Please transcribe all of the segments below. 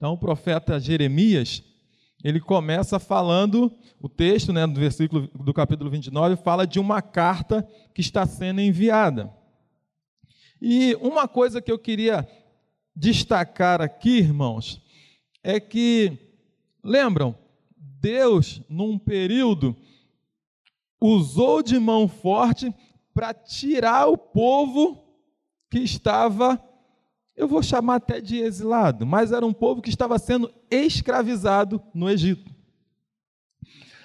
Então, o profeta Jeremias, ele começa falando, o texto né, do versículo do capítulo 29 fala de uma carta que está sendo enviada. E uma coisa que eu queria destacar aqui, irmãos, é que, lembram, Deus, num período, usou de mão forte para tirar o povo que estava, eu vou chamar até de exilado, mas era um povo que estava sendo escravizado no Egito.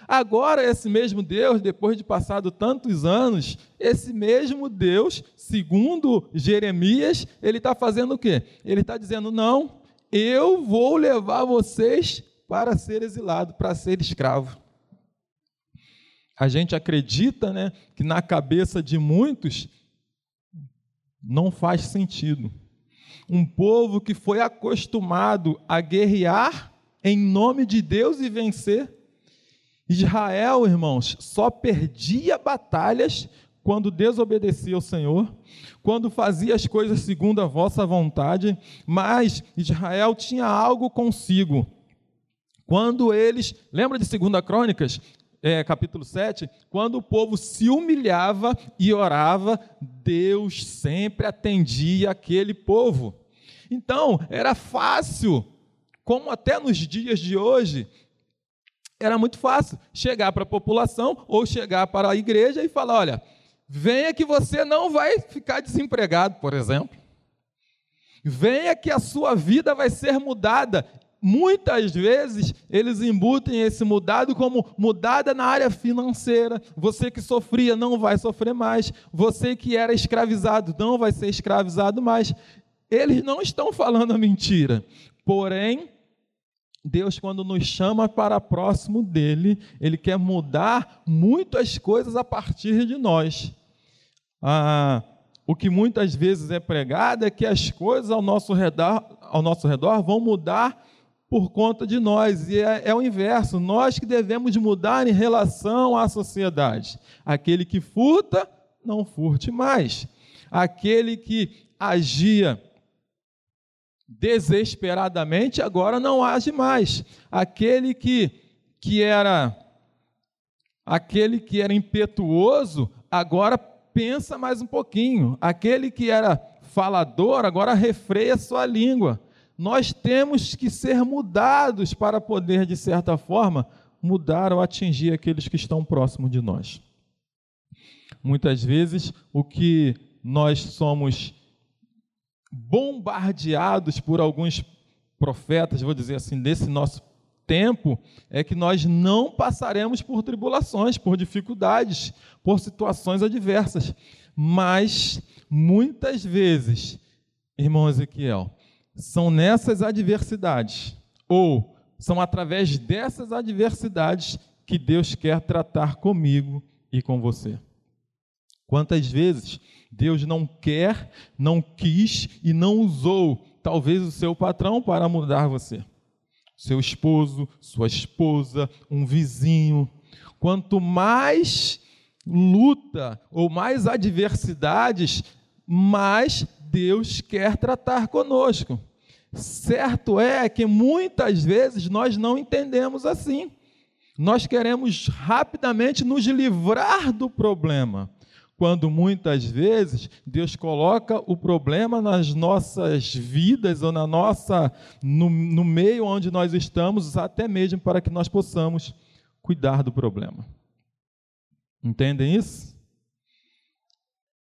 Agora, esse mesmo Deus, depois de passado tantos anos, esse mesmo Deus, segundo Jeremias, ele está fazendo o quê? Ele está dizendo: não, eu vou levar vocês para ser exilado, para ser escravo. A gente acredita né, que na cabeça de muitos não faz sentido. Um povo que foi acostumado a guerrear em nome de Deus e vencer. Israel, irmãos, só perdia batalhas quando desobedecia ao Senhor, quando fazia as coisas segundo a vossa vontade, mas Israel tinha algo consigo. Quando eles, lembra de 2 Crônicas? É, capítulo 7, quando o povo se humilhava e orava, Deus sempre atendia aquele povo. Então, era fácil, como até nos dias de hoje, era muito fácil chegar para a população ou chegar para a igreja e falar: olha, venha que você não vai ficar desempregado, por exemplo. Venha que a sua vida vai ser mudada muitas vezes eles embutem esse mudado como mudada na área financeira. Você que sofria não vai sofrer mais. Você que era escravizado não vai ser escravizado mais. Eles não estão falando a mentira. Porém, Deus, quando nos chama para próximo dele, ele quer mudar muitas coisas a partir de nós. Ah, o que muitas vezes é pregado é que as coisas ao nosso redor, ao nosso redor vão mudar por conta de nós. E é, é, o inverso, nós que devemos mudar em relação à sociedade. Aquele que furta, não furte mais. Aquele que agia desesperadamente, agora não age mais. Aquele que, que era aquele que era impetuoso, agora pensa mais um pouquinho. Aquele que era falador, agora refreia sua língua nós temos que ser mudados para poder, de certa forma, mudar ou atingir aqueles que estão próximos de nós. Muitas vezes, o que nós somos bombardeados por alguns profetas, vou dizer assim, desse nosso tempo, é que nós não passaremos por tribulações, por dificuldades, por situações adversas. Mas, muitas vezes, irmão Ezequiel, são nessas adversidades, ou são através dessas adversidades que Deus quer tratar comigo e com você. Quantas vezes Deus não quer, não quis e não usou, talvez, o seu patrão para mudar você? Seu esposo, sua esposa, um vizinho. Quanto mais luta ou mais adversidades, mais Deus quer tratar conosco. Certo é que muitas vezes nós não entendemos assim. Nós queremos rapidamente nos livrar do problema, quando muitas vezes Deus coloca o problema nas nossas vidas ou na nossa no, no meio onde nós estamos, até mesmo para que nós possamos cuidar do problema. Entendem isso?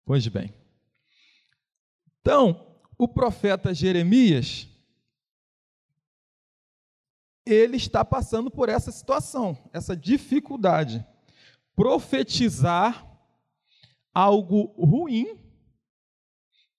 Pois bem. Então, o profeta Jeremias, ele está passando por essa situação, essa dificuldade. Profetizar algo ruim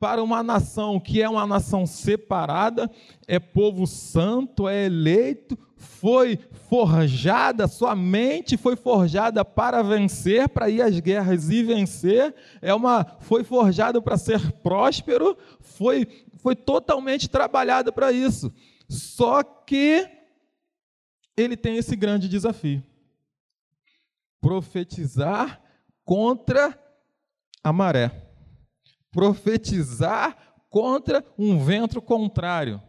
para uma nação que é uma nação separada, é povo santo, é eleito, foi forjada, sua mente foi forjada para vencer, para ir às guerras e vencer, é uma foi forjado para ser próspero, foi foi totalmente trabalhado para isso. Só que ele tem esse grande desafio: profetizar contra a maré, profetizar contra um vento contrário.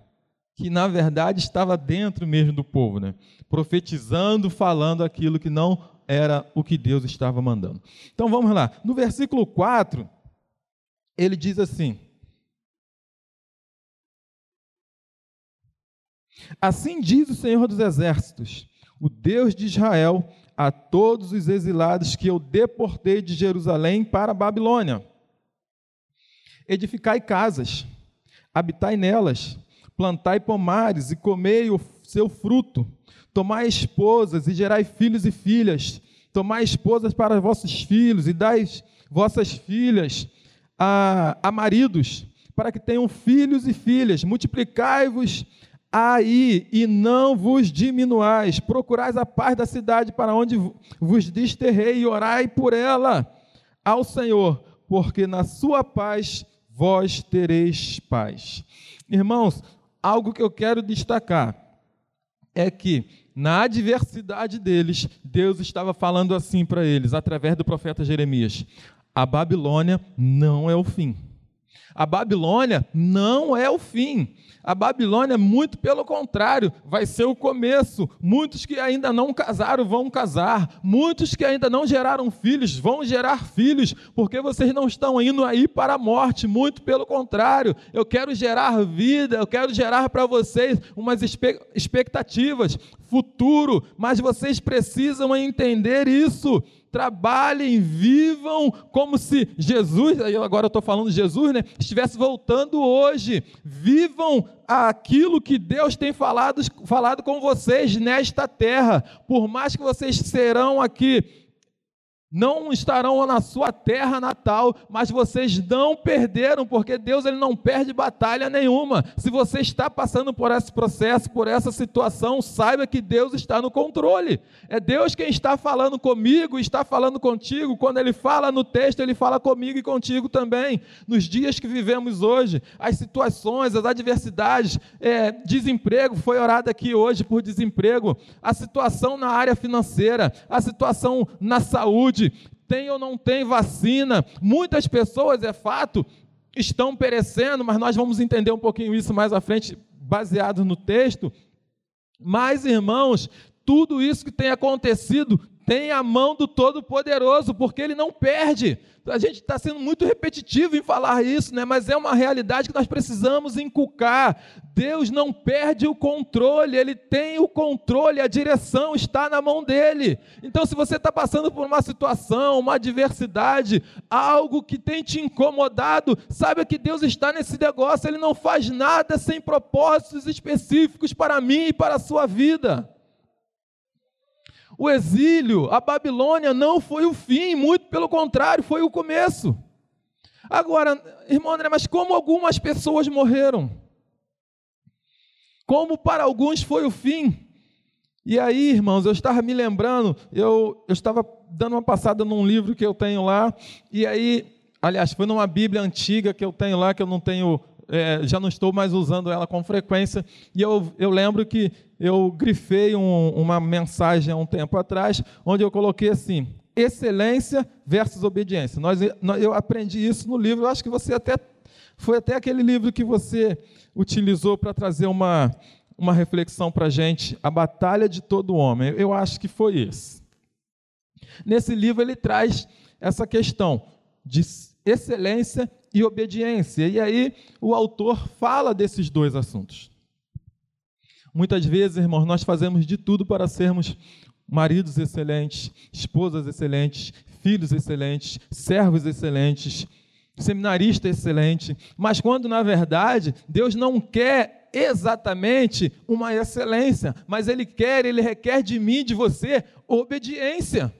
que na verdade estava dentro mesmo do povo, né? profetizando, falando aquilo que não era o que Deus estava mandando. Então vamos lá. No versículo 4, ele diz assim: Assim diz o Senhor dos Exércitos, o Deus de Israel, a todos os exilados que eu deportei de Jerusalém para a Babilônia. Edificai casas, habitai nelas, plantai pomares e comei o seu fruto, tomai esposas e gerai filhos e filhas, tomai esposas para vossos filhos e dai vossas filhas a, a maridos, para que tenham filhos e filhas, multiplicai-vos aí e não vos diminuais, procurais a paz da cidade para onde vos desterrei e orai por ela ao Senhor, porque na sua paz vós tereis paz. Irmãos, algo que eu quero destacar é que na adversidade deles, Deus estava falando assim para eles, através do profeta Jeremias: a Babilônia não é o fim. A Babilônia não é o fim. A Babilônia, muito pelo contrário, vai ser o começo. Muitos que ainda não casaram vão casar. Muitos que ainda não geraram filhos vão gerar filhos, porque vocês não estão indo aí para a morte. Muito pelo contrário, eu quero gerar vida, eu quero gerar para vocês umas expectativas, futuro, mas vocês precisam entender isso trabalhem, vivam como se Jesus, agora eu estou falando de Jesus, né, estivesse voltando hoje. Vivam aquilo que Deus tem falado, falado com vocês nesta terra. Por mais que vocês serão aqui não estarão na sua terra natal, mas vocês não perderam, porque Deus ele não perde batalha nenhuma. Se você está passando por esse processo, por essa situação, saiba que Deus está no controle. É Deus quem está falando comigo, está falando contigo. Quando ele fala no texto, ele fala comigo e contigo também. Nos dias que vivemos hoje, as situações, as adversidades, é, desemprego, foi orado aqui hoje por desemprego, a situação na área financeira, a situação na saúde, tem ou não tem vacina. Muitas pessoas, é fato, estão perecendo, mas nós vamos entender um pouquinho isso mais à frente, baseado no texto. Mas, irmãos, tudo isso que tem acontecido tem a mão do Todo-Poderoso, porque ele não perde. A gente está sendo muito repetitivo em falar isso, né? mas é uma realidade que nós precisamos inculcar. Deus não perde o controle, Ele tem o controle, a direção está na mão dele. Então, se você está passando por uma situação, uma adversidade, algo que tem te incomodado, saiba que Deus está nesse negócio, Ele não faz nada sem propósitos específicos para mim e para a sua vida. O exílio, a Babilônia não foi o fim, muito pelo contrário, foi o começo. Agora, irmão André, mas como algumas pessoas morreram? Como para alguns foi o fim? E aí, irmãos, eu estava me lembrando, eu, eu estava dando uma passada num livro que eu tenho lá, e aí, aliás, foi numa Bíblia antiga que eu tenho lá, que eu não tenho é, já não estou mais usando ela com frequência, e eu, eu lembro que eu grifei um, uma mensagem há um tempo atrás, onde eu coloquei assim: excelência versus obediência. Nós, eu aprendi isso no livro, eu acho que você até. Foi até aquele livro que você utilizou para trazer uma, uma reflexão para a gente, A Batalha de Todo Homem. Eu acho que foi esse. Nesse livro ele traz essa questão de excelência e obediência. E aí o autor fala desses dois assuntos. Muitas vezes, irmãos, nós fazemos de tudo para sermos maridos excelentes, esposas excelentes, filhos excelentes, servos excelentes, seminarista excelente, mas quando na verdade Deus não quer exatamente uma excelência, mas Ele quer, Ele requer de mim, de você, obediência.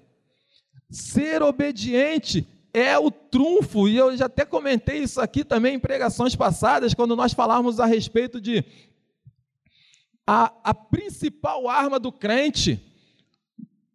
Ser obediente é o trunfo, e eu já até comentei isso aqui também em pregações passadas, quando nós falávamos a respeito de a, a principal arma do crente.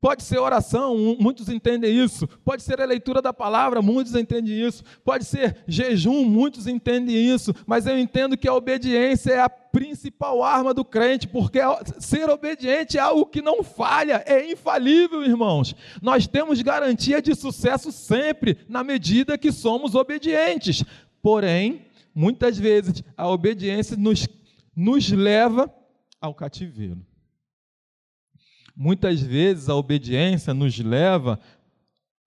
Pode ser oração, muitos entendem isso. Pode ser a leitura da palavra, muitos entendem isso. Pode ser jejum, muitos entendem isso. Mas eu entendo que a obediência é a principal arma do crente, porque ser obediente é algo que não falha, é infalível, irmãos. Nós temos garantia de sucesso sempre, na medida que somos obedientes. Porém, muitas vezes a obediência nos nos leva ao cativeiro. Muitas vezes a obediência nos leva,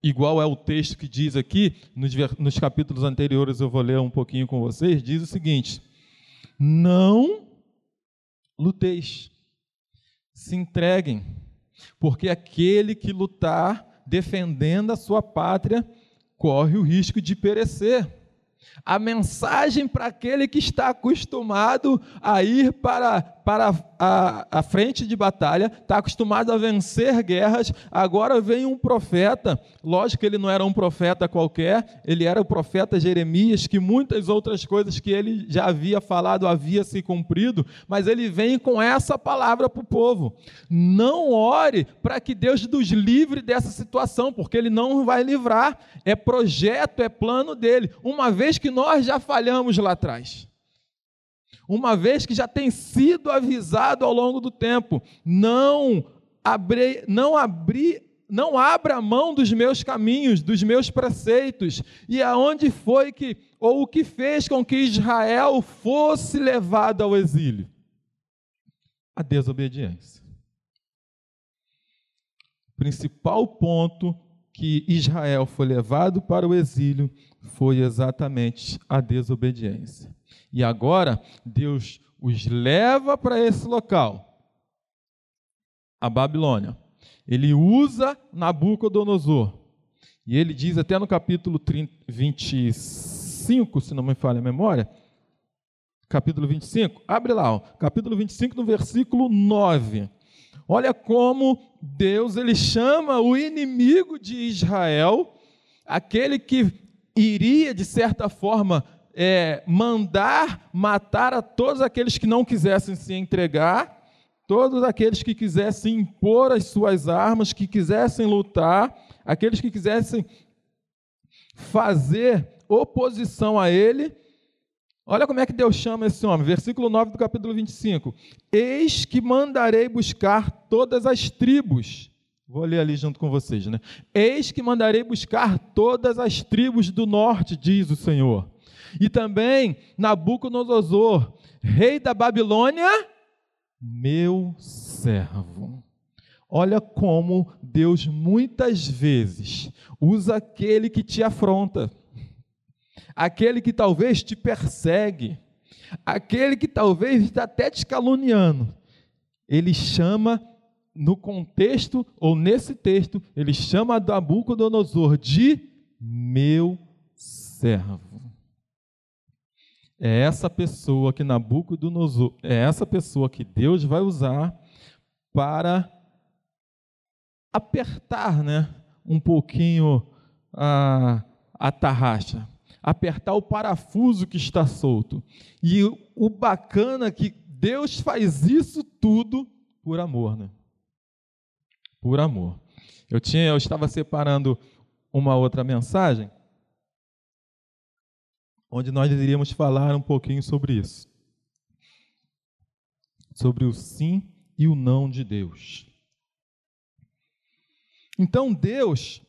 igual é o texto que diz aqui, nos, nos capítulos anteriores eu vou ler um pouquinho com vocês, diz o seguinte: Não luteis, se entreguem, porque aquele que lutar defendendo a sua pátria corre o risco de perecer. A mensagem para aquele que está acostumado a ir para, para a, a frente de batalha, está acostumado a vencer guerras, agora vem um profeta, lógico que ele não era um profeta qualquer, ele era o profeta Jeremias, que muitas outras coisas que ele já havia falado havia se cumprido, mas ele vem com essa palavra para o povo. Não ore para que Deus nos livre dessa situação, porque ele não vai livrar, é projeto, é plano dele, uma vez que nós já falhamos lá atrás uma vez que já tem sido avisado ao longo do tempo, não abri, não abri, não abra mão dos meus caminhos, dos meus preceitos. E aonde foi que ou o que fez com que Israel fosse levado ao exílio? A desobediência. O principal ponto que Israel foi levado para o exílio foi exatamente a desobediência. E agora Deus os leva para esse local, a Babilônia. Ele usa Nabucodonosor. E ele diz até no capítulo 30, 25, se não me falha a memória, capítulo 25, abre lá, ó, capítulo 25, no versículo 9. Olha como Deus ele chama o inimigo de Israel, aquele que iria de certa forma é, mandar matar a todos aqueles que não quisessem se entregar, todos aqueles que quisessem impor as suas armas, que quisessem lutar, aqueles que quisessem fazer oposição a ele. Olha como é que Deus chama esse homem, versículo 9 do capítulo 25: Eis que mandarei buscar todas as tribos. Vou ler ali junto com vocês, né? Eis que mandarei buscar todas as tribos do norte, diz o Senhor e também Nabucodonosor, rei da Babilônia, meu servo. Olha como Deus muitas vezes usa aquele que te afronta, aquele que talvez te persegue, aquele que talvez está até te caluniando. Ele chama, no contexto, ou nesse texto, ele chama Nabucodonosor de meu servo. É essa pessoa que Nabucodonosor, é essa pessoa que Deus vai usar para apertar, né, um pouquinho a, a tarraxa, apertar o parafuso que está solto. E o, bacana é que Deus faz isso tudo por amor, né? Por amor. Eu tinha, eu estava separando uma outra mensagem onde nós iríamos falar um pouquinho sobre isso. Sobre o sim e o não de Deus. Então Deus,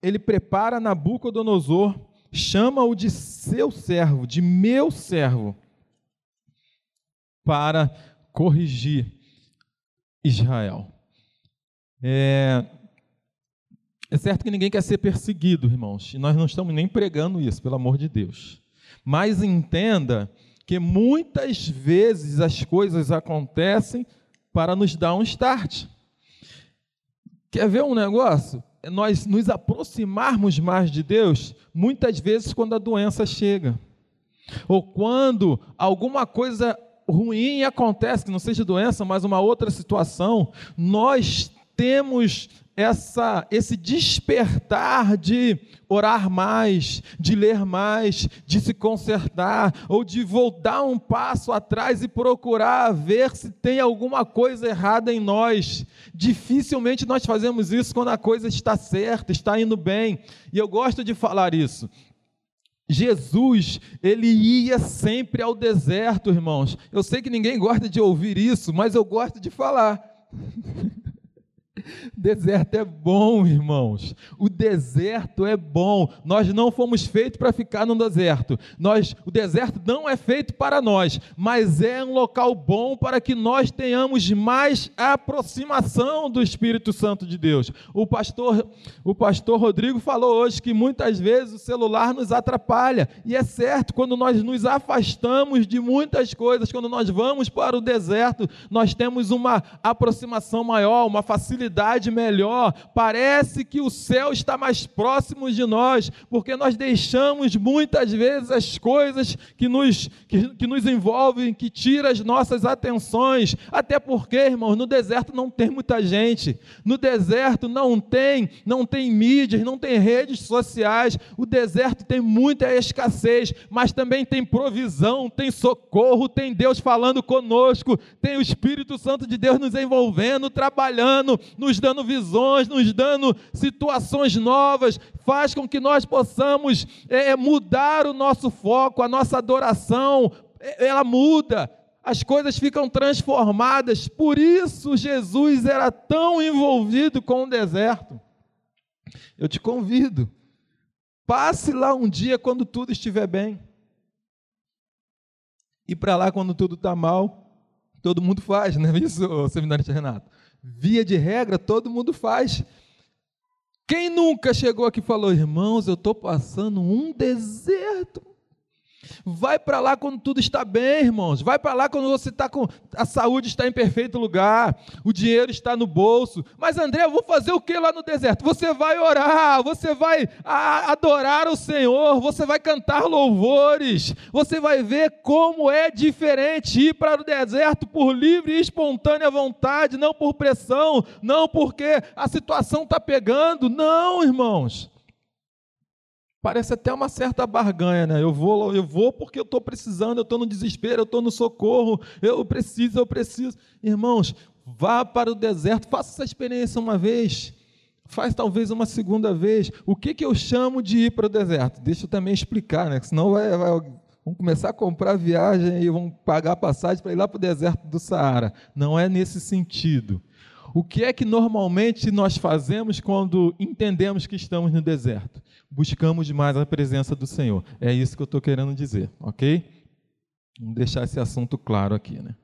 ele prepara Nabucodonosor, chama-o de seu servo, de meu servo, para corrigir Israel. É, é certo que ninguém quer ser perseguido, irmãos, e nós não estamos nem pregando isso, pelo amor de Deus. Mas entenda que muitas vezes as coisas acontecem para nos dar um start. Quer ver um negócio? Nós nos aproximarmos mais de Deus, muitas vezes quando a doença chega, ou quando alguma coisa ruim acontece, que não seja doença, mas uma outra situação, nós temos essa, esse despertar de orar mais, de ler mais, de se consertar, ou de voltar um passo atrás e procurar ver se tem alguma coisa errada em nós. Dificilmente nós fazemos isso quando a coisa está certa, está indo bem. E eu gosto de falar isso. Jesus, ele ia sempre ao deserto, irmãos. Eu sei que ninguém gosta de ouvir isso, mas eu gosto de falar. Deserto é bom, irmãos. O deserto é bom. Nós não fomos feitos para ficar no deserto. Nós, o deserto não é feito para nós, mas é um local bom para que nós tenhamos mais aproximação do Espírito Santo de Deus. O pastor, o pastor Rodrigo falou hoje que muitas vezes o celular nos atrapalha, e é certo, quando nós nos afastamos de muitas coisas, quando nós vamos para o deserto, nós temos uma aproximação maior, uma facilidade melhor. Parece que o céu está mais próximo de nós, porque nós deixamos muitas vezes as coisas que nos, que, que nos envolvem, que tiram as nossas atenções. Até porque, irmãos, no deserto não tem muita gente. No deserto não tem, não tem mídias, não tem redes sociais. O deserto tem muita escassez, mas também tem provisão, tem socorro, tem Deus falando conosco, tem o Espírito Santo de Deus nos envolvendo, trabalhando, nos dando visões, nos dando situações novas, faz com que nós possamos é, é mudar o nosso foco, a nossa adoração, é, ela muda, as coisas ficam transformadas. Por isso Jesus era tão envolvido com o deserto. Eu te convido, passe lá um dia quando tudo estiver bem. E para lá quando tudo está mal. Todo mundo faz, não é isso, seminarista Renato? Via de regra, todo mundo faz. Quem nunca chegou aqui e falou, irmãos, eu estou passando um deserto. Vai para lá quando tudo está bem, irmãos. Vai para lá quando você está com. A saúde está em perfeito lugar, o dinheiro está no bolso. Mas, André, eu vou fazer o que lá no deserto? Você vai orar, você vai adorar o Senhor, você vai cantar louvores, você vai ver como é diferente ir para o deserto por livre e espontânea vontade, não por pressão, não porque a situação está pegando. Não, irmãos. Parece até uma certa barganha, né? Eu vou, eu vou porque eu estou precisando, eu estou no desespero, eu estou no socorro, eu preciso, eu preciso. Irmãos, vá para o deserto, faça essa experiência uma vez, faz talvez uma segunda vez. O que, que eu chamo de ir para o deserto? Deixa eu também explicar, né? Senão vai, vai, vão começar a comprar viagem e vão pagar passagem para ir lá para o deserto do Saara. Não é nesse sentido. O que é que normalmente nós fazemos quando entendemos que estamos no deserto? Buscamos mais a presença do Senhor. É isso que eu estou querendo dizer, ok? Vamos deixar esse assunto claro aqui, né?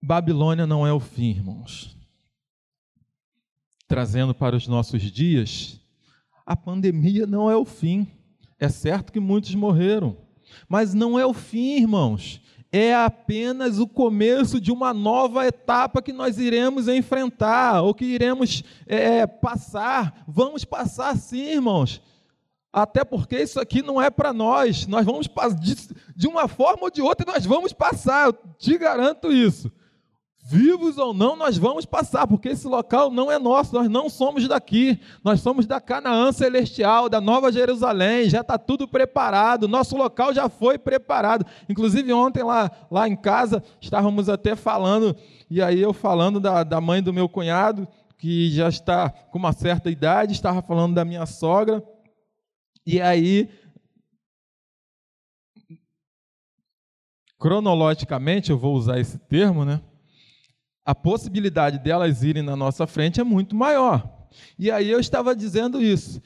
Babilônia não é o fim, irmãos. Trazendo para os nossos dias, a pandemia não é o fim. É certo que muitos morreram, mas não é o fim, irmãos é apenas o começo de uma nova etapa que nós iremos enfrentar, ou que iremos é, passar. Vamos passar sim, irmãos. Até porque isso aqui não é para nós. Nós vamos de, de uma forma ou de outra, nós vamos passar. Eu te garanto isso vivos ou não, nós vamos passar, porque esse local não é nosso, nós não somos daqui, nós somos da Canaã celestial, da Nova Jerusalém, já está tudo preparado, nosso local já foi preparado. Inclusive, ontem lá, lá em casa, estávamos até falando, e aí eu falando da, da mãe do meu cunhado, que já está com uma certa idade, estava falando da minha sogra, e aí cronologicamente, eu vou usar esse termo, né? A possibilidade delas irem na nossa frente é muito maior. E aí eu estava dizendo isso.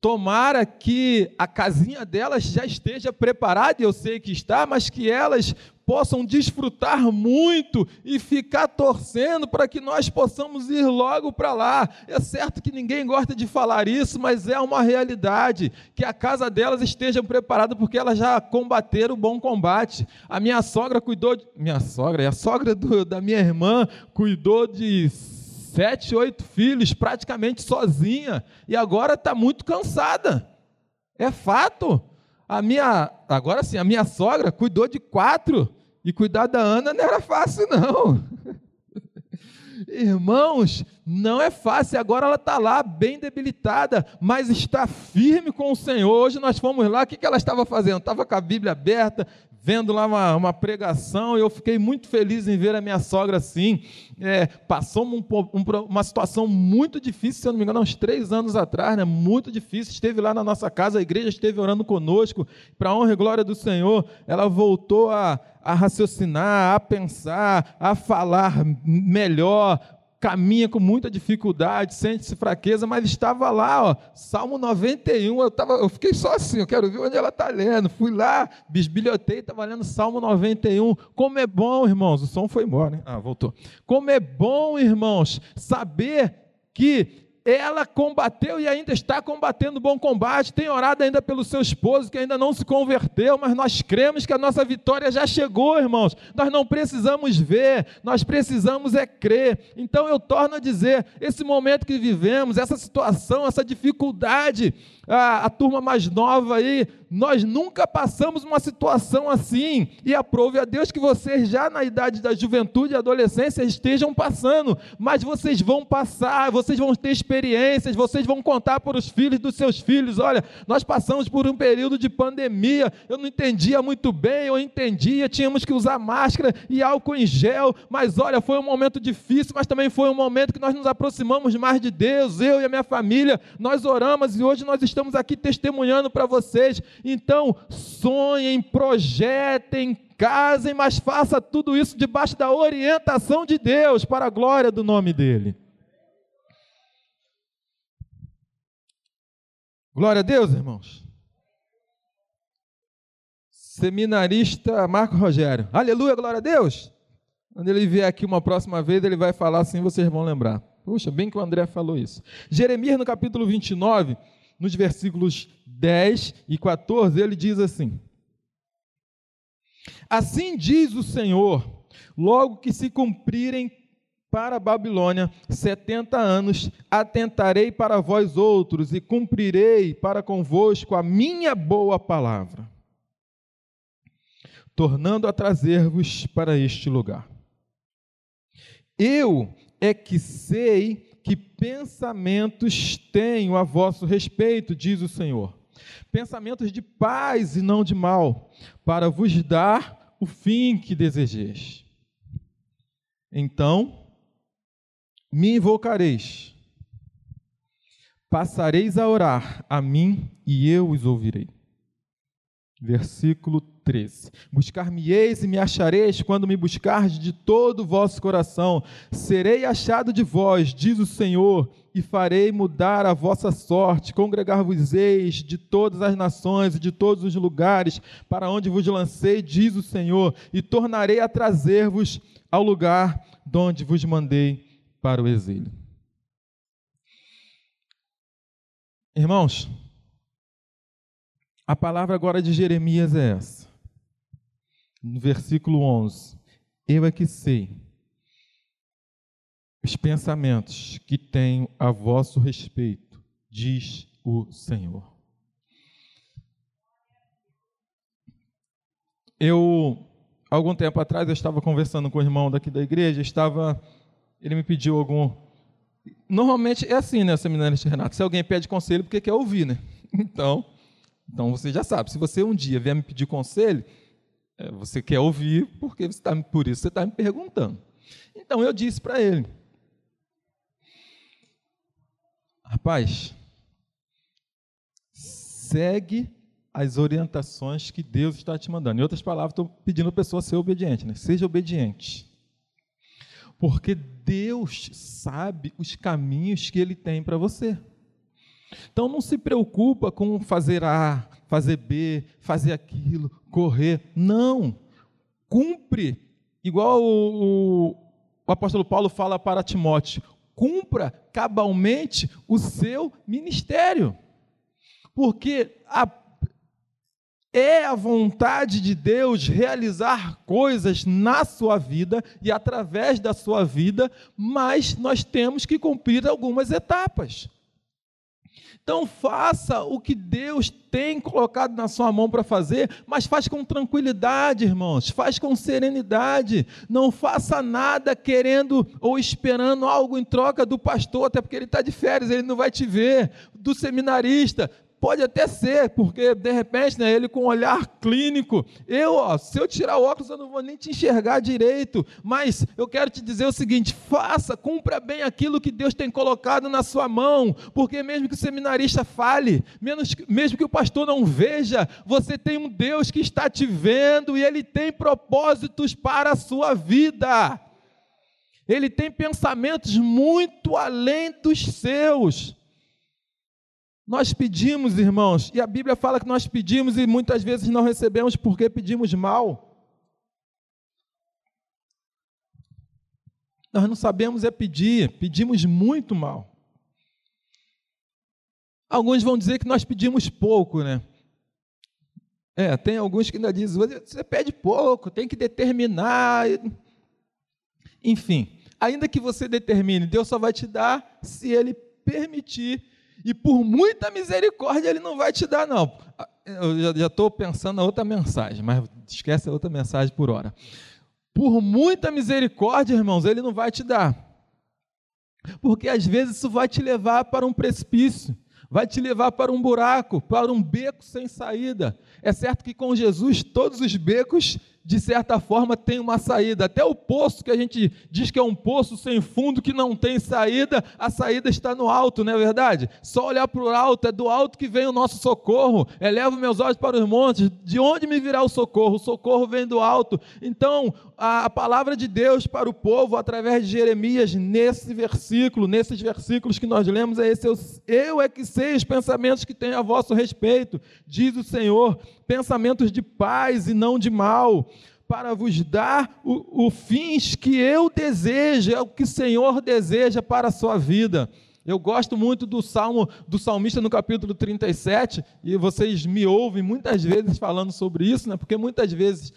Tomara que a casinha delas já esteja preparada, eu sei que está, mas que elas possam desfrutar muito e ficar torcendo para que nós possamos ir logo para lá. É certo que ninguém gosta de falar isso, mas é uma realidade. Que a casa delas esteja preparada, porque elas já combateram o bom combate. A minha sogra cuidou. De... Minha sogra, a sogra do, da minha irmã cuidou de sete, oito filhos, praticamente sozinha, e agora está muito cansada. É fato. A minha, agora sim, a minha sogra cuidou de quatro e cuidar da Ana não era fácil, não. Irmãos, não é fácil. Agora ela está lá, bem debilitada, mas está firme com o Senhor. Hoje nós fomos lá, o que ela estava fazendo? Estava com a Bíblia aberta, vendo lá uma, uma pregação, eu fiquei muito feliz em ver a minha sogra assim. É, passou um, um, uma situação muito difícil, se eu não me engano, uns três anos atrás, né? muito difícil. Esteve lá na nossa casa, a igreja esteve orando conosco, para a honra e glória do Senhor. Ela voltou a, a raciocinar, a pensar, a falar melhor, caminha com muita dificuldade, sente-se fraqueza, mas estava lá, ó, Salmo 91, eu, tava, eu fiquei só assim, eu quero ver onde ela está lendo, fui lá, bisbilhotei, estava lendo Salmo 91, como é bom, irmãos, o som foi embora, hein? ah, voltou, como é bom, irmãos, saber que ela combateu e ainda está combatendo o bom combate, tem orado ainda pelo seu esposo que ainda não se converteu, mas nós cremos que a nossa vitória já chegou, irmãos. Nós não precisamos ver, nós precisamos é crer. Então eu torno a dizer, esse momento que vivemos, essa situação, essa dificuldade, a, a turma mais nova aí, nós nunca passamos uma situação assim. E aprove a Deus que vocês, já na idade da juventude e adolescência, estejam passando. Mas vocês vão passar, vocês vão ter experiências, vocês vão contar para os filhos dos seus filhos: olha, nós passamos por um período de pandemia, eu não entendia muito bem, eu entendia, tínhamos que usar máscara e álcool em gel, mas olha, foi um momento difícil, mas também foi um momento que nós nos aproximamos mais de Deus, eu e a minha família, nós oramos e hoje nós estamos aqui testemunhando para vocês então, sonhem, projetem, casem, mas faça tudo isso debaixo da orientação de Deus, para a glória do nome dEle. Glória a Deus, irmãos. Seminarista Marco Rogério. Aleluia, glória a Deus. Quando ele vier aqui uma próxima vez, ele vai falar assim, vocês vão lembrar. Puxa, bem que o André falou isso. Jeremias, no capítulo 29, nos versículos 10 e 14, ele diz assim: Assim diz o Senhor, logo que se cumprirem para a Babilônia setenta anos, atentarei para vós outros e cumprirei para convosco a minha boa palavra, tornando a trazer-vos para este lugar. Eu é que sei que pensamentos tenho a vosso respeito, diz o Senhor. Pensamentos de paz e não de mal, para vos dar o fim que desejeis. Então me invocareis, passareis a orar a mim e eu os ouvirei. Versículo 13. Buscar-me-eis e me achareis quando me buscardes de todo o vosso coração. Serei achado de vós, diz o Senhor, e farei mudar a vossa sorte. Congregar-vos-eis de todas as nações e de todos os lugares para onde vos lancei, diz o Senhor, e tornarei a trazer-vos ao lugar de onde vos mandei para o exílio. Irmãos, a palavra agora de Jeremias é essa no versículo 11: Eu é que sei os pensamentos que tenho a vosso respeito, diz o Senhor. Eu, algum tempo atrás, eu estava conversando com o irmão daqui da igreja, estava, ele me pediu algum. Normalmente é assim, né, seminarista Renato? Se alguém pede conselho, porque quer ouvir, né? Então, então você já sabe. Se você um dia vier me pedir conselho, é, você quer ouvir, porque você tá, por isso você está me perguntando. Então eu disse para ele: Rapaz, segue as orientações que Deus está te mandando. Em outras palavras, estou pedindo a pessoa ser obediente, né? Seja obediente. Porque Deus sabe os caminhos que Ele tem para você. Então não se preocupa com fazer A, fazer B, fazer aquilo, correr. Não. Cumpre, igual o, o apóstolo Paulo fala para Timóteo: cumpra cabalmente o seu ministério. Porque a, é a vontade de Deus realizar coisas na sua vida e através da sua vida, mas nós temos que cumprir algumas etapas. Então faça o que Deus tem colocado na sua mão para fazer, mas faz com tranquilidade, irmãos, faz com serenidade. Não faça nada querendo ou esperando algo em troca do pastor, até porque ele está de férias, ele não vai te ver, do seminarista. Pode até ser, porque de repente, né, ele com um olhar clínico, eu, ó, se eu tirar o óculos, eu não vou nem te enxergar direito. Mas eu quero te dizer o seguinte: faça, cumpra bem aquilo que Deus tem colocado na sua mão, porque mesmo que o seminarista fale, menos, mesmo que o pastor não veja, você tem um Deus que está te vendo e ele tem propósitos para a sua vida. Ele tem pensamentos muito além dos seus. Nós pedimos, irmãos, e a Bíblia fala que nós pedimos e muitas vezes não recebemos porque pedimos mal. Nós não sabemos é pedir, pedimos muito mal. Alguns vão dizer que nós pedimos pouco, né? É, tem alguns que ainda dizem, você pede pouco, tem que determinar. Enfim, ainda que você determine, Deus só vai te dar se Ele permitir e por muita misericórdia ele não vai te dar, não. Eu já estou pensando na outra mensagem, mas esquece a outra mensagem por hora. Por muita misericórdia, irmãos, ele não vai te dar. Porque às vezes isso vai te levar para um precipício, vai te levar para um buraco, para um beco sem saída. É certo que com Jesus todos os becos de certa forma, tem uma saída. Até o poço que a gente diz que é um poço sem fundo, que não tem saída, a saída está no alto, não é verdade? Só olhar para o alto, é do alto que vem o nosso socorro. Eleva meus olhos para os montes, de onde me virá o socorro? O socorro vem do alto. Então, a, a palavra de Deus para o povo, através de Jeremias, nesse versículo, nesses versículos que nós lemos, é esse: eu, eu é que sei os pensamentos que tenho a vosso respeito, diz o Senhor, pensamentos de paz e não de mal para vos dar o, o fins que eu desejo, é o que o Senhor deseja para a sua vida. Eu gosto muito do salmo do salmista no capítulo 37, e vocês me ouvem muitas vezes falando sobre isso, né? porque muitas vezes,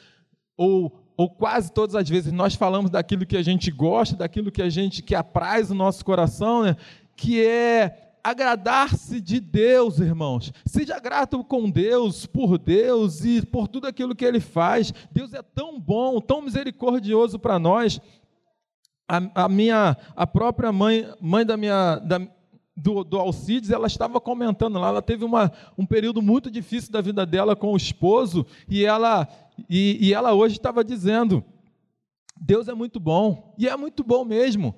ou, ou quase todas as vezes, nós falamos daquilo que a gente gosta, daquilo que a gente que apraz o nosso coração, né? que é agradar-se de Deus, irmãos. Seja grato com Deus, por Deus e por tudo aquilo que Ele faz. Deus é tão bom, tão misericordioso para nós. A, a, minha, a própria mãe, mãe da minha, da, do, do Alcides, ela estava comentando lá, ela teve uma, um período muito difícil da vida dela com o esposo, e ela, e, e ela hoje estava dizendo, Deus é muito bom, e é muito bom mesmo.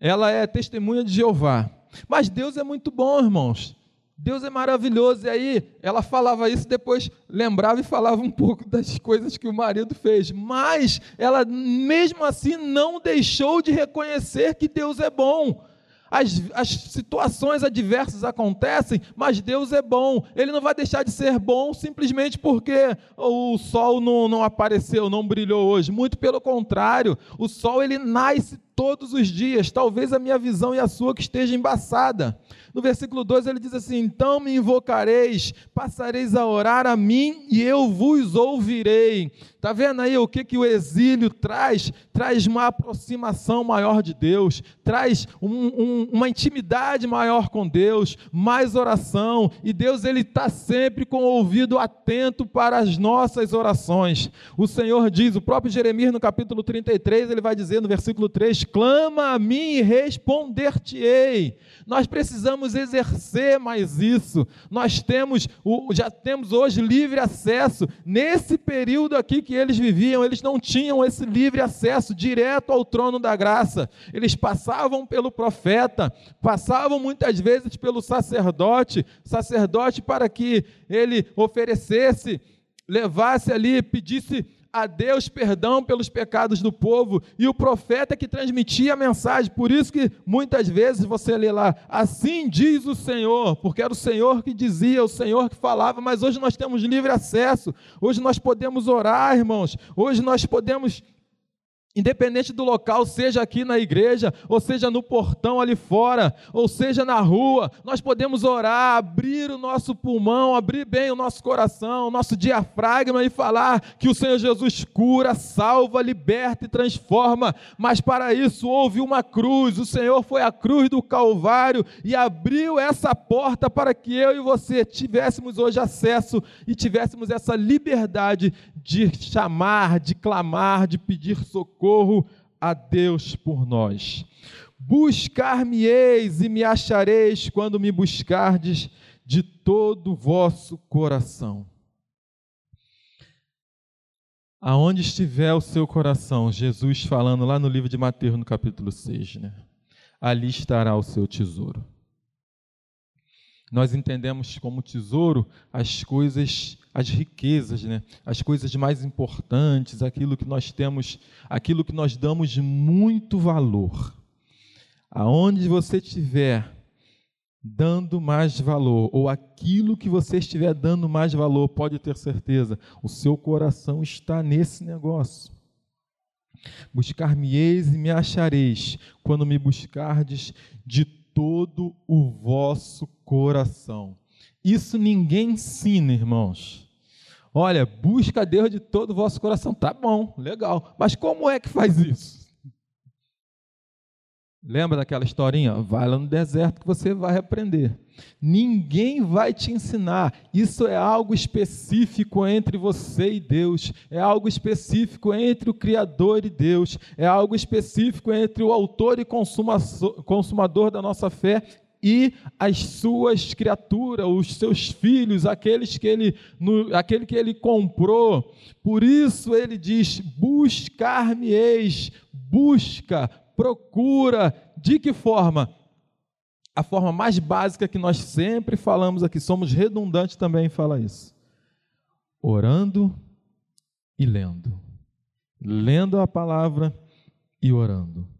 Ela é testemunha de Jeová. Mas Deus é muito bom, irmãos. Deus é maravilhoso. E aí, ela falava isso, depois lembrava e falava um pouco das coisas que o marido fez. Mas ela, mesmo assim, não deixou de reconhecer que Deus é bom. As, as, situações adversas acontecem, mas Deus é bom. Ele não vai deixar de ser bom simplesmente porque o sol não, não apareceu, não brilhou hoje. Muito pelo contrário, o sol ele nasce todos os dias. Talvez a minha visão e a sua que esteja embaçada. No versículo 2 ele diz assim: Então me invocareis, passareis a orar a mim e eu vos ouvirei. Está vendo aí o que, que o exílio traz? Traz uma aproximação maior de Deus, traz um, um, uma intimidade maior com Deus, mais oração, e Deus ele está sempre com o ouvido atento para as nossas orações. O Senhor diz, o próprio Jeremias no capítulo 33, ele vai dizer no versículo 3: Clama a mim e responder-te-ei. Nós precisamos exercer mais isso. Nós temos, já temos hoje livre acesso. Nesse período aqui que eles viviam, eles não tinham esse livre acesso direto ao trono da graça. Eles passavam pelo profeta, passavam muitas vezes pelo sacerdote, sacerdote para que ele oferecesse, levasse ali, pedisse a Deus perdão pelos pecados do povo e o profeta que transmitia a mensagem. Por isso que muitas vezes você lê lá, assim diz o Senhor, porque era o Senhor que dizia, o Senhor que falava, mas hoje nós temos livre acesso. Hoje nós podemos orar, irmãos. Hoje nós podemos Independente do local, seja aqui na igreja, ou seja no portão ali fora, ou seja na rua, nós podemos orar, abrir o nosso pulmão, abrir bem o nosso coração, o nosso diafragma e falar que o Senhor Jesus cura, salva, liberta e transforma. Mas para isso houve uma cruz, o Senhor foi a cruz do Calvário e abriu essa porta para que eu e você tivéssemos hoje acesso e tivéssemos essa liberdade de chamar, de clamar, de pedir socorro a Deus por nós. Buscar-me-eis e me achareis quando me buscardes de todo o vosso coração. Aonde estiver o seu coração, Jesus falando lá no livro de Mateus, no capítulo 6, né? ali estará o seu tesouro. Nós entendemos como tesouro as coisas, as riquezas, né? as coisas mais importantes, aquilo que nós temos, aquilo que nós damos muito valor. Aonde você estiver dando mais valor, ou aquilo que você estiver dando mais valor, pode ter certeza, o seu coração está nesse negócio. Buscar-me-eis e me achareis, quando me buscardes de todo o vosso coração. Isso ninguém ensina, irmãos. Olha, busca Deus de todo o vosso coração. Tá bom, legal. Mas como é que faz isso? Lembra daquela historinha? Vai lá no deserto que você vai aprender. Ninguém vai te ensinar. Isso é algo específico entre você e Deus. É algo específico entre o Criador e Deus. É algo específico entre o autor e consumador da nossa fé e as suas criaturas, os seus filhos, aqueles que ele, no, aquele que ele comprou. Por isso ele diz: buscar-me-eis, busca, procura. De que forma? A forma mais básica que nós sempre falamos aqui, somos redundantes também em falar isso. Orando e lendo. Lendo a palavra e orando.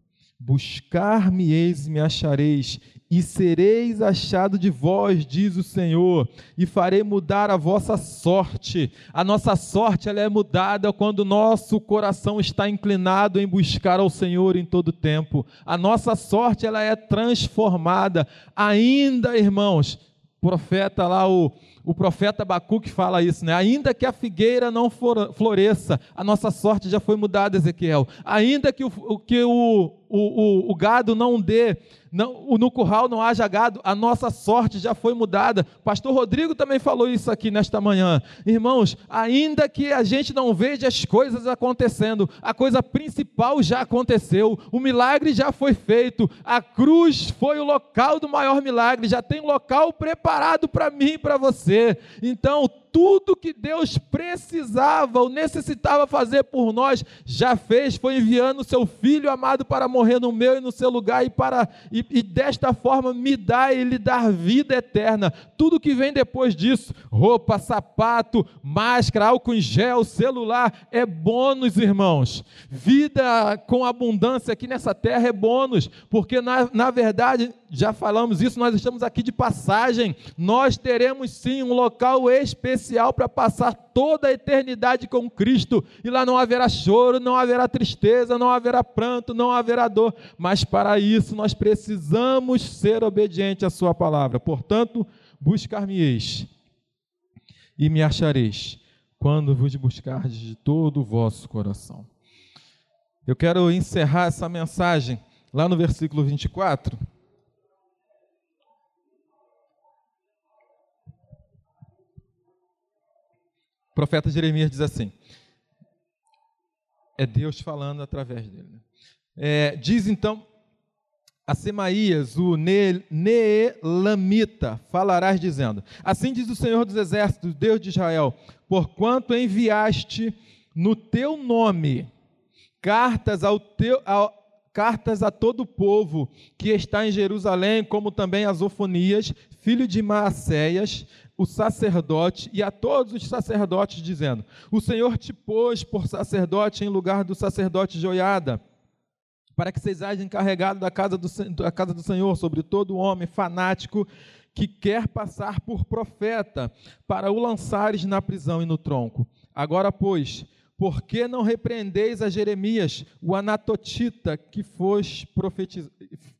Buscar-me-eis e me achareis, e sereis achado de vós, diz o Senhor, e farei mudar a vossa sorte. A nossa sorte ela é mudada quando o nosso coração está inclinado em buscar ao Senhor em todo tempo. A nossa sorte ela é transformada. Ainda, irmãos, profeta lá o o profeta Abacuque fala isso, né? Ainda que a figueira não floresça, a nossa sorte já foi mudada, Ezequiel. Ainda que o, que o, o, o, gado não dê, não, no curral não haja gado, a nossa sorte já foi mudada. Pastor Rodrigo também falou isso aqui nesta manhã. Irmãos, ainda que a gente não veja as coisas acontecendo, a coisa principal já aconteceu, o milagre já foi feito, a cruz foi o local do maior milagre, já tem um local preparado para mim e para você. Então, tudo que Deus precisava ou necessitava fazer por nós, já fez, foi enviando o seu filho amado para morrer no meu e no seu lugar e para e, e desta forma me dar e lhe dar vida eterna. Tudo que vem depois disso, roupa, sapato, máscara, álcool em gel, celular, é bônus, irmãos. Vida com abundância aqui nessa terra é bônus, porque na, na verdade já falamos isso, nós estamos aqui de passagem. Nós teremos sim um local especial para passar toda a eternidade com Cristo. E lá não haverá choro, não haverá tristeza, não haverá pranto, não haverá dor. Mas para isso nós precisamos ser obedientes à Sua palavra. Portanto, buscar-me-eis e me achareis quando vos buscardes de todo o vosso coração. Eu quero encerrar essa mensagem lá no versículo 24 O profeta Jeremias diz assim: é Deus falando através dele. Né? É, diz então a Semaías, o Neelamita, falarás dizendo: Assim diz o Senhor dos Exércitos, Deus de Israel, porquanto enviaste no teu nome cartas ao teu, ao, cartas a todo o povo que está em Jerusalém, como também a Zofonias, filho de Maacéias, o sacerdote e a todos os sacerdotes, dizendo: O Senhor te pôs por sacerdote em lugar do sacerdote Joiada, para que sejais encarregado da casa do, da casa do Senhor sobre todo homem fanático que quer passar por profeta, para o lançares na prisão e no tronco. Agora, pois, por que não repreendeis a Jeremias, o anatotita, que,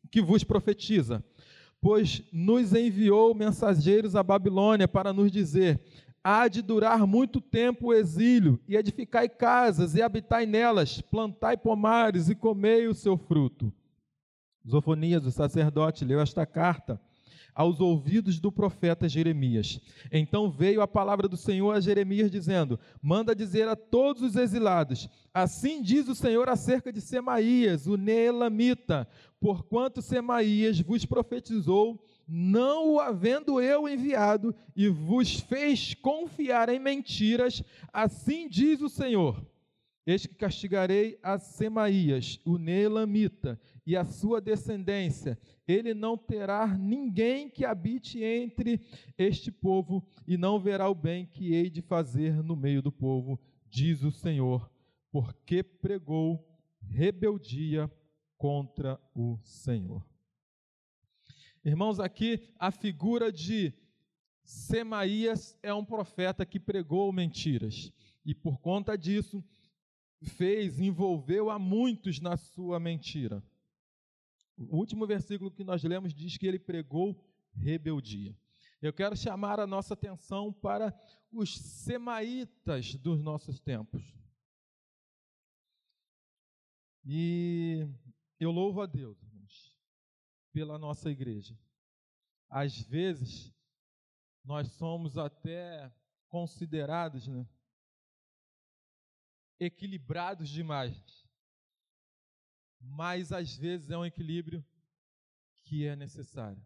que vos profetiza? Pois nos enviou mensageiros à Babilônia para nos dizer: há de durar muito tempo o exílio, e edificai casas e habitai nelas, plantai pomares e comei o seu fruto. Zofonias, o sacerdote, leu esta carta aos ouvidos do profeta Jeremias. Então veio a palavra do Senhor a Jeremias, dizendo: Manda dizer a todos os exilados: Assim diz o Senhor acerca de Semaías, o Neelamita, porquanto Semaías vos profetizou, não o havendo eu enviado, e vos fez confiar em mentiras, assim diz o Senhor. Eis que castigarei a Semaías, o Neelamita, e a sua descendência. Ele não terá ninguém que habite entre este povo, e não verá o bem que hei de fazer no meio do povo, diz o Senhor, porque pregou rebeldia contra o Senhor. Irmãos, aqui a figura de Semaías é um profeta que pregou mentiras, e por conta disso, fez, envolveu a muitos na sua mentira. O último versículo que nós lemos diz que ele pregou rebeldia. Eu quero chamar a nossa atenção para os semaítas dos nossos tempos. E eu louvo a Deus, irmãos, pela nossa igreja. Às vezes, nós somos até considerados, né, equilibrados demais. Mas às vezes é um equilíbrio que é necessário.